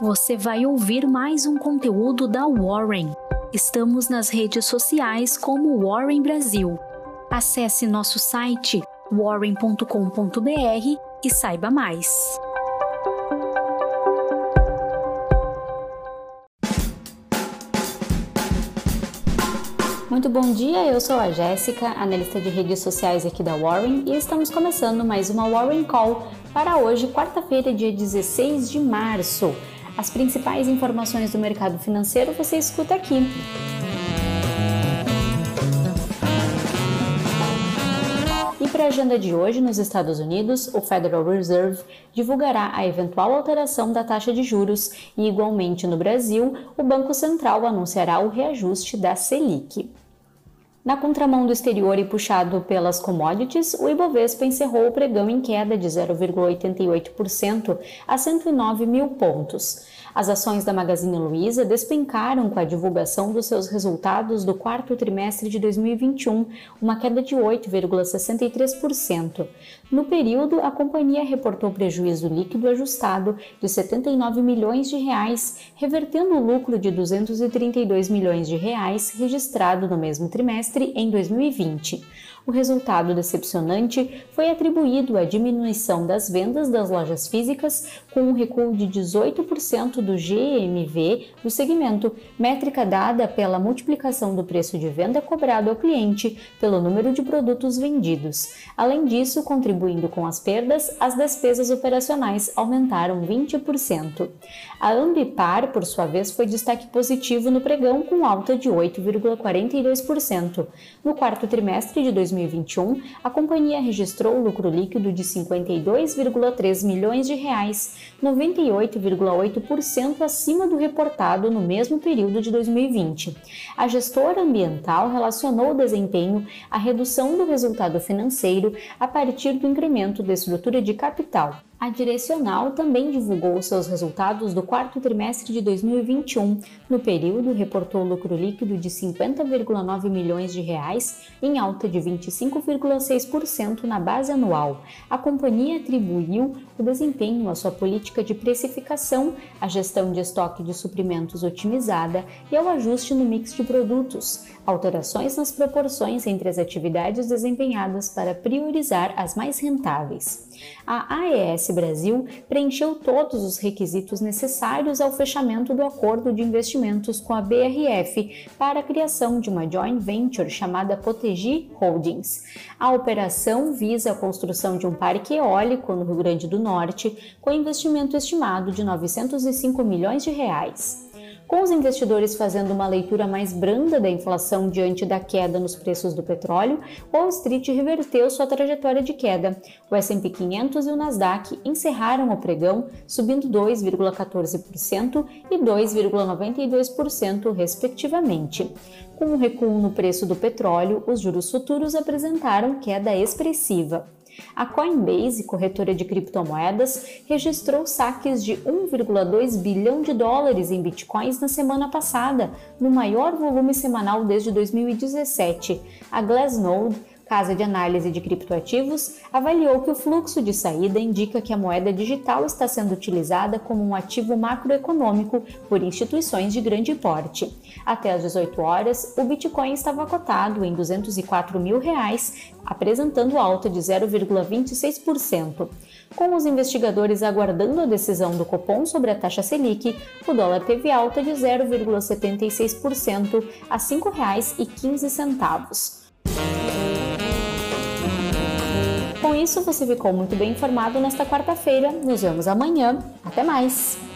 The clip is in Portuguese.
você vai ouvir mais um conteúdo da Warren. Estamos nas redes sociais como Warren Brasil. Acesse nosso site warren.com.br e saiba mais. Muito bom dia, eu sou a Jéssica, analista de redes sociais aqui da Warren, e estamos começando mais uma Warren Call para hoje, quarta-feira, dia 16 de março. As principais informações do mercado financeiro você escuta aqui. E para a agenda de hoje, nos Estados Unidos, o Federal Reserve divulgará a eventual alteração da taxa de juros e, igualmente no Brasil, o Banco Central anunciará o reajuste da Selic. Na contramão do exterior e puxado pelas commodities, o Ibovespa encerrou o pregão em queda de 0,88% a 109 mil pontos. As ações da Magazine Luiza despencaram com a divulgação dos seus resultados do quarto trimestre de 2021, uma queda de 8,63%. No período, a companhia reportou prejuízo líquido ajustado de 79 milhões de reais, revertendo o lucro de 232 milhões de reais registrado no mesmo trimestre em 2020. O resultado decepcionante foi atribuído à diminuição das vendas das lojas físicas, com um recuo de 18% do GMV do segmento, métrica dada pela multiplicação do preço de venda cobrado ao cliente pelo número de produtos vendidos. Além disso, contribuindo com as perdas, as despesas operacionais aumentaram 20%. A Ambipar, por sua vez, foi destaque positivo no pregão, com alta de 8,42%. No quarto trimestre de 2020, 2021, a companhia registrou lucro líquido de 52,3 milhões de reais, 98,8% acima do reportado no mesmo período de 2020. A gestora ambiental relacionou o desempenho à redução do resultado financeiro a partir do incremento da estrutura de capital. A Direcional também divulgou seus resultados do quarto trimestre de 2021. No período, reportou lucro líquido de 50,9 milhões de reais, em alta de 25,6% na base anual. A companhia atribuiu o desempenho à sua política de precificação, à gestão de estoque de suprimentos otimizada e ao ajuste no mix de produtos, alterações nas proporções entre as atividades desempenhadas para priorizar as mais rentáveis. A AES Brasil preencheu todos os requisitos necessários ao fechamento do acordo de investimentos com a BRF para a criação de uma joint venture chamada Protegi Holdings. A operação visa a construção de um parque eólico no Rio Grande do Norte, com investimento estimado de 905 milhões de reais. Com os investidores fazendo uma leitura mais branda da inflação diante da queda nos preços do petróleo, Wall Street reverteu sua trajetória de queda. O S&P 500 e o Nasdaq encerraram o pregão subindo 2,14% e 2,92% respectivamente. Com o um recuo no preço do petróleo, os juros futuros apresentaram queda expressiva. A Coinbase, corretora de criptomoedas, registrou saques de 1,2 bilhão de dólares em bitcoins na semana passada, no maior volume semanal desde 2017. A Glassnode casa de análise de criptoativos, avaliou que o fluxo de saída indica que a moeda digital está sendo utilizada como um ativo macroeconômico por instituições de grande porte. Até às 18 horas, o Bitcoin estava cotado em 204 mil reais, apresentando alta de 0,26%. Com os investigadores aguardando a decisão do Copom sobre a taxa Selic, o dólar teve alta de 0,76% a R$ 5,15. Isso, você ficou muito bem informado nesta quarta-feira. Nos vemos amanhã. Até mais!